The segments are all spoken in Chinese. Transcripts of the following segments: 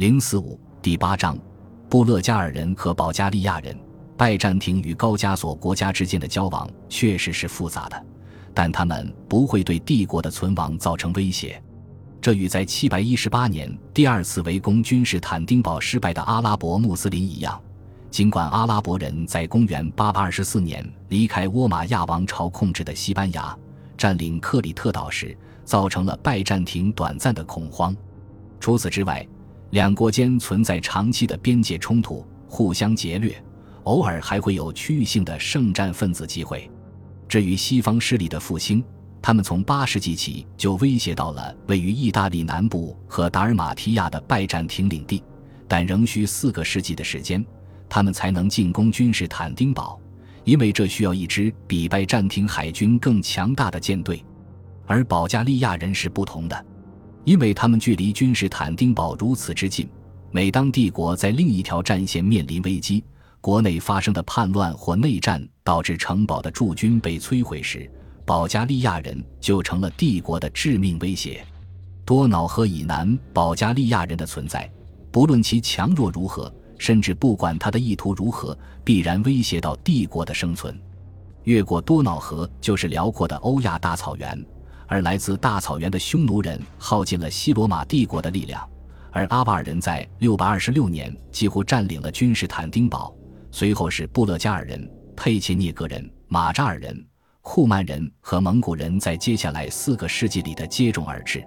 零四五第八章，布勒加尔人和保加利亚人。拜占庭与高加索国家之间的交往确实是复杂的，但他们不会对帝国的存亡造成威胁。这与在七百一十八年第二次围攻君士坦丁堡失败的阿拉伯穆斯林一样。尽管阿拉伯人在公元八百二十四年离开倭马亚王朝控制的西班牙，占领克里特岛时，造成了拜占庭短暂的恐慌。除此之外，两国间存在长期的边界冲突，互相劫掠。偶尔还会有区域性的圣战分子机会。至于西方势力的复兴，他们从八世纪起就威胁到了位于意大利南部和达尔马提亚的拜占庭领地，但仍需四个世纪的时间，他们才能进攻君士坦丁堡，因为这需要一支比拜占庭海军更强大的舰队。而保加利亚人是不同的，因为他们距离君士坦丁堡如此之近，每当帝国在另一条战线面临危机，国内发生的叛乱或内战导致城堡的驻军被摧毁时，保加利亚人就成了帝国的致命威胁。多瑙河以南保加利亚人的存在，不论其强弱如何，甚至不管他的意图如何，必然威胁到帝国的生存。越过多瑙河就是辽阔的欧亚大草原，而来自大草原的匈奴人耗尽了西罗马帝国的力量，而阿瓦尔人在六百二十六年几乎占领了君士坦丁堡。随后是布勒加尔人、佩切涅格人、马扎尔人、库曼人和蒙古人在接下来四个世纪里的接踵而至。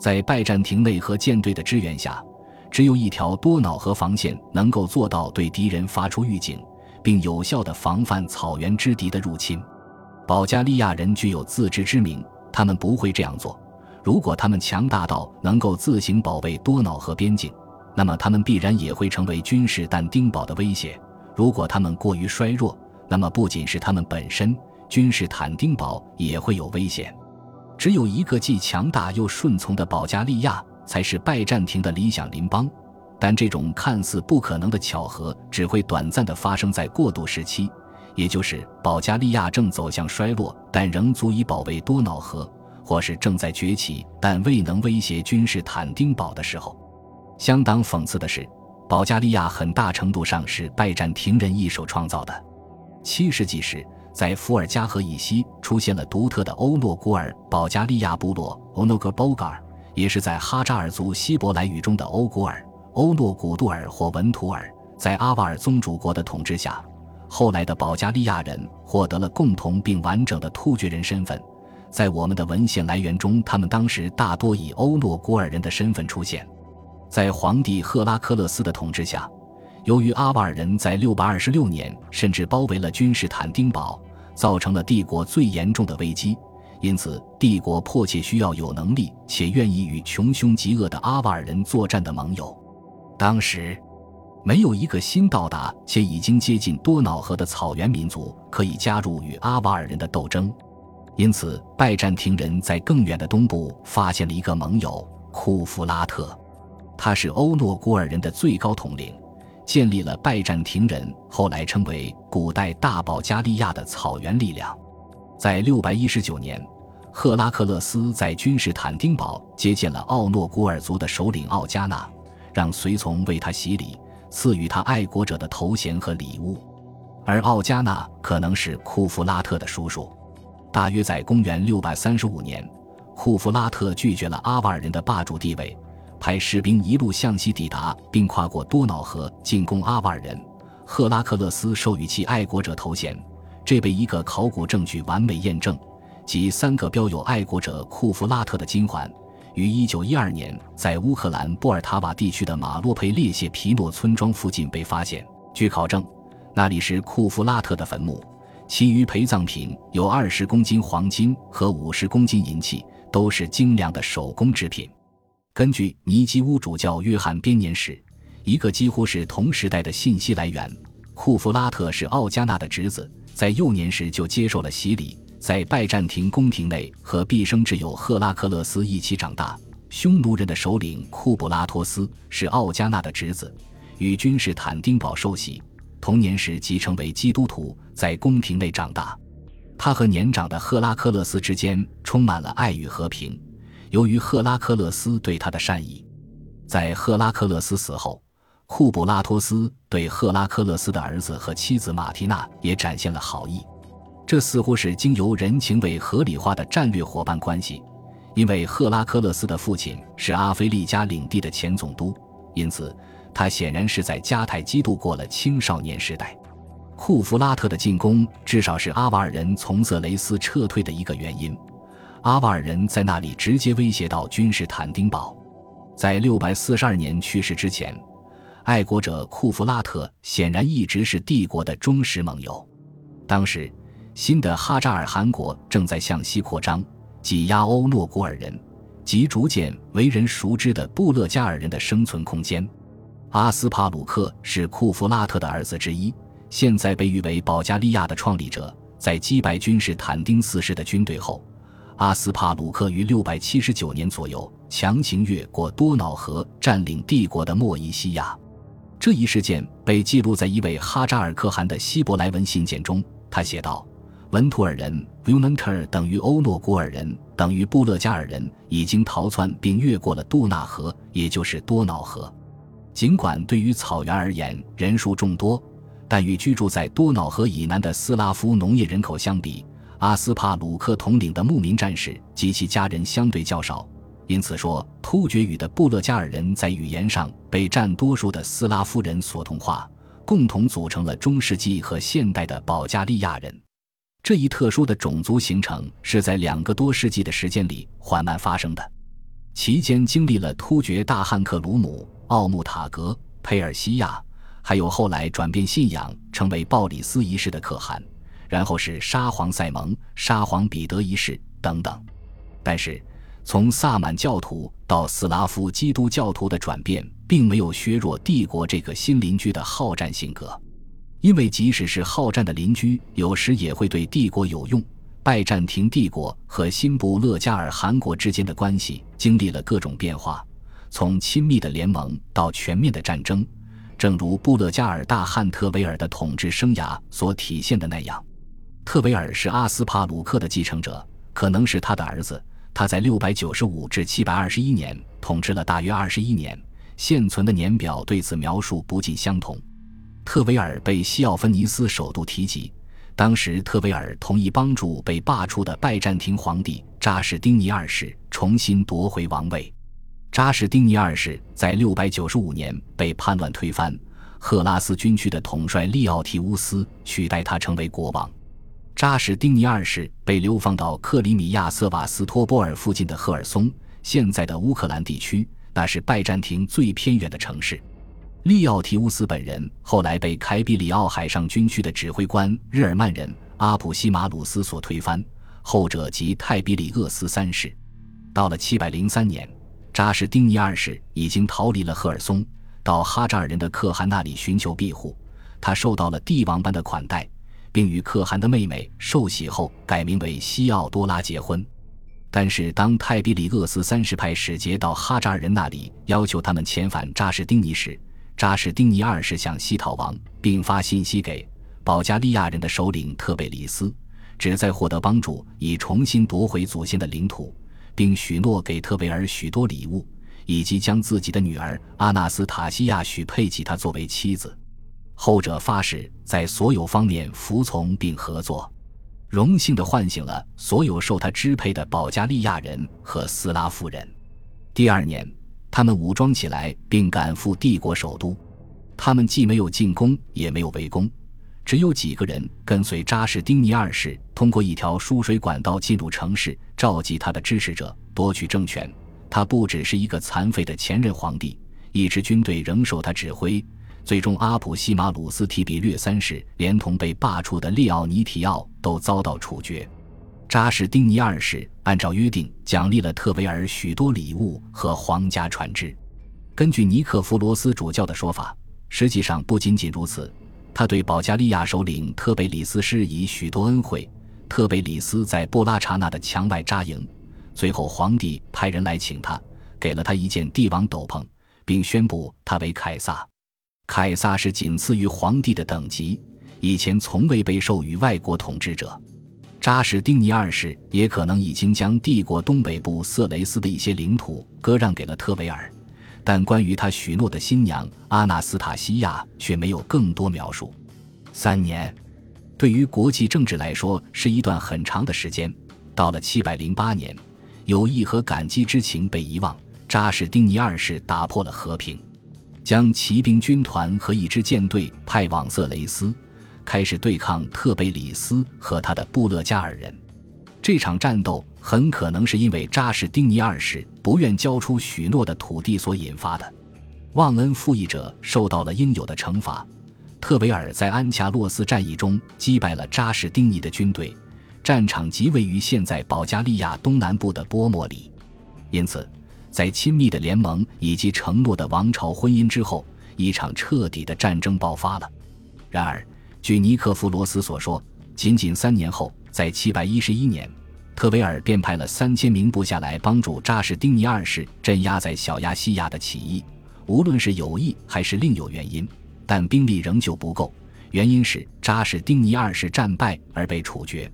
在拜占庭内河舰队的支援下，只有一条多瑙河防线能够做到对敌人发出预警，并有效地防范草原之敌的入侵。保加利亚人具有自知之明，他们不会这样做。如果他们强大到能够自行保卫多瑙河边境，那么他们必然也会成为君士坦丁堡的威胁。如果他们过于衰弱，那么不仅是他们本身，君士坦丁堡也会有危险。只有一个既强大又顺从的保加利亚，才是拜占庭的理想邻邦。但这种看似不可能的巧合，只会短暂地发生在过渡时期，也就是保加利亚正走向衰落，但仍足以保卫多瑙河，或是正在崛起但未能威胁君士坦丁堡的时候。相当讽刺的是。保加利亚很大程度上是拜占庭人一手创造的。七世纪时，在伏尔加河以西出现了独特的欧诺古尔保加利亚部落 （Onogor Bulgar），也是在哈扎尔族希伯来语中的欧古尔、欧诺古杜尔或文图尔。在阿瓦尔宗主国的统治下，后来的保加利亚人获得了共同并完整的突厥人身份。在我们的文献来源中，他们当时大多以欧诺古尔人的身份出现。在皇帝赫拉克勒斯的统治下，由于阿瓦尔人在626年甚至包围了君士坦丁堡，造成了帝国最严重的危机。因此，帝国迫切需要有能力且愿意与穷凶极恶的阿瓦尔人作战的盟友。当时，没有一个新到达且已经接近多瑙河的草原民族可以加入与阿瓦尔人的斗争。因此，拜占庭人在更远的东部发现了一个盟友——库夫拉特。他是欧诺古尔人的最高统领，建立了拜占庭人后来称为古代大保加利亚的草原力量。在六百一十九年，赫拉克勒斯在君士坦丁堡接见了奥诺古尔族的首领奥加纳，让随从为他洗礼，赐予他爱国者的头衔和礼物。而奥加纳可能是库夫拉特的叔叔。大约在公元六百三十五年，库夫拉特拒绝了阿瓦尔人的霸主地位。派士兵一路向西抵达，并跨过多瑙河进攻阿瓦尔人。赫拉克勒斯授予其爱国者头衔，这被一个考古证据完美验证，即三个标有爱国者库夫拉特的金环，于1912年在乌克兰波尔塔瓦地区的马洛佩列谢皮诺村庄附近被发现。据考证，那里是库夫拉特的坟墓。其余陪葬品有二十公斤黄金和五十公斤银器，都是精良的手工制品。根据尼基乌主教约翰编年史，一个几乎是同时代的信息来源，库夫拉特是奥加纳的侄子，在幼年时就接受了洗礼，在拜占庭宫廷内和毕生挚友赫拉克勒斯一起长大。匈奴人的首领库布拉托斯是奥加纳的侄子，与君士坦丁堡受洗，童年时即成为基督徒，在宫廷内长大。他和年长的赫拉克勒斯之间充满了爱与和平。由于赫拉克勒斯对他的善意，在赫拉克勒斯死后，库布拉托斯对赫拉克勒斯的儿子和妻子马提娜也展现了好意。这似乎是经由人情味合理化的战略伙伴关系，因为赫拉克勒斯的父亲是阿非利加领地的前总督，因此他显然是在迦太基度过了青少年时代。库弗拉特的进攻至少是阿瓦尔人从色雷斯撤退的一个原因。阿瓦尔人在那里直接威胁到君士坦丁堡。在六百四十二年去世之前，爱国者库弗拉特显然一直是帝国的忠实盟友。当时，新的哈扎尔汗国正在向西扩张，挤压欧诺古尔人及逐渐为人熟知的布勒加尔人的生存空间。阿斯帕鲁克是库弗拉特的儿子之一。现在被誉为保加利亚的创立者，在击败君士坦丁四世的军队后，阿斯帕鲁克于六百七十九年左右强行越过多瑙河，占领帝国的莫伊西亚。这一事件被记录在一位哈扎尔可汗的希伯来文信件中。他写道：“文图尔人 （Vunter） 等于欧诺古尔人等于布勒加尔人已经逃窜并越过了杜纳河，也就是多瑙河。尽管对于草原而言人数众多。”但与居住在多瑙河以南的斯拉夫农业人口相比，阿斯帕鲁克统领的牧民战士及其家人相对较少。因此说，突厥语的布勒加尔人在语言上被占多数的斯拉夫人所同化，共同组成了中世纪和现代的保加利亚人。这一特殊的种族形成是在两个多世纪的时间里缓慢发生的，期间经历了突厥大汉克鲁姆、奥穆塔格、佩尔西亚。还有后来转变信仰成为鲍里斯一世的可汗，然后是沙皇塞蒙、沙皇彼得一世等等。但是，从萨满教徒到斯拉夫基督教徒的转变，并没有削弱帝国这个新邻居的好战性格，因为即使是好战的邻居，有时也会对帝国有用。拜占庭帝国和新布勒加尔汗国之间的关系经历了各种变化，从亲密的联盟到全面的战争。正如布勒加尔大汗特维尔的统治生涯所体现的那样，特维尔是阿斯帕鲁克的继承者，可能是他的儿子。他在六百九十五至七百二十一年统治了大约二十一年，现存的年表对此描述不尽相同。特维尔被西奥芬尼斯首度提及，当时特维尔同意帮助被罢黜的拜占庭皇帝扎什丁尼二世重新夺回王位。扎什丁尼二世在六百九十五年被叛乱推翻，赫拉斯军区的统帅利奥提乌斯取代他成为国王。扎什丁尼二世被流放到克里米亚瑟瓦斯托波尔附近的赫尔松，现在的乌克兰地区，那是拜占庭最偏远的城市。利奥提乌斯本人后来被凯比里奥海上军区的指挥官日耳曼人阿普西马鲁斯所推翻，后者即泰比里厄斯三世。到了七百零三年。扎什丁尼二世已经逃离了赫尔松，到哈扎尔人的可汗那里寻求庇护。他受到了帝王般的款待，并与可汗的妹妹受洗后改名为西奥多拉结婚。但是，当泰比里厄斯三世派使节到哈扎尔人那里要求他们遣返扎什丁尼时，扎什丁尼二世向西逃亡，并发信息给保加利亚人的首领特贝里斯，旨在获得帮助，以重新夺回祖先的领土。并许诺给特维尔许多礼物，以及将自己的女儿阿纳斯塔西亚许配给他作为妻子。后者发誓在所有方面服从并合作，荣幸地唤醒了所有受他支配的保加利亚人和斯拉夫人。第二年，他们武装起来并赶赴帝国首都。他们既没有进攻，也没有围攻。只有几个人跟随扎什丁尼二世通过一条输水管道进入城市，召集他的支持者，夺取政权。他不只是一个残废的前任皇帝，一支军队仍受他指挥。最终，阿普西马鲁斯提比略三世连同被罢黜的列奥尼提奥都遭到处决。扎什丁尼二世按照约定奖励了特维尔许多礼物和皇家船只。根据尼克弗罗斯主教的说法，实际上不仅仅如此。他对保加利亚首领特贝里斯施以许多恩惠。特贝里斯在布拉查纳的墙外扎营，最后皇帝派人来请他，给了他一件帝王斗篷，并宣布他为凯撒。凯撒是仅次于皇帝的等级，以前从未被授予外国统治者。扎什丁尼二世也可能已经将帝国东北部色雷斯的一些领土割让给了特维尔。但关于他许诺的新娘阿纳斯塔西亚却没有更多描述。三年，对于国际政治来说是一段很长的时间。到了七百零八年，友谊和感激之情被遗忘，扎什丁尼二世打破了和平，将骑兵军团和一支舰队派往色雷斯，开始对抗特贝里斯和他的布勒加尔人。这场战斗很可能是因为扎什丁尼二世不愿交出许诺的土地所引发的。忘恩负义者受到了应有的惩罚。特维尔在安恰洛斯战役中击败了扎什丁尼的军队，战场即位于现在保加利亚东南部的波莫里。因此，在亲密的联盟以及承诺的王朝婚姻之后，一场彻底的战争爆发了。然而，据尼克弗罗斯所说，仅仅三年后，在711年，特维尔便派了三千名部下来帮助扎什丁尼二世镇压在小亚细亚的起义。无论是有意还是另有原因。但兵力仍旧不够，原因是扎什丁尼二世战败而被处决。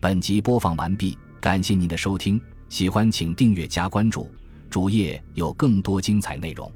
本集播放完毕，感谢您的收听，喜欢请订阅加关注，主页有更多精彩内容。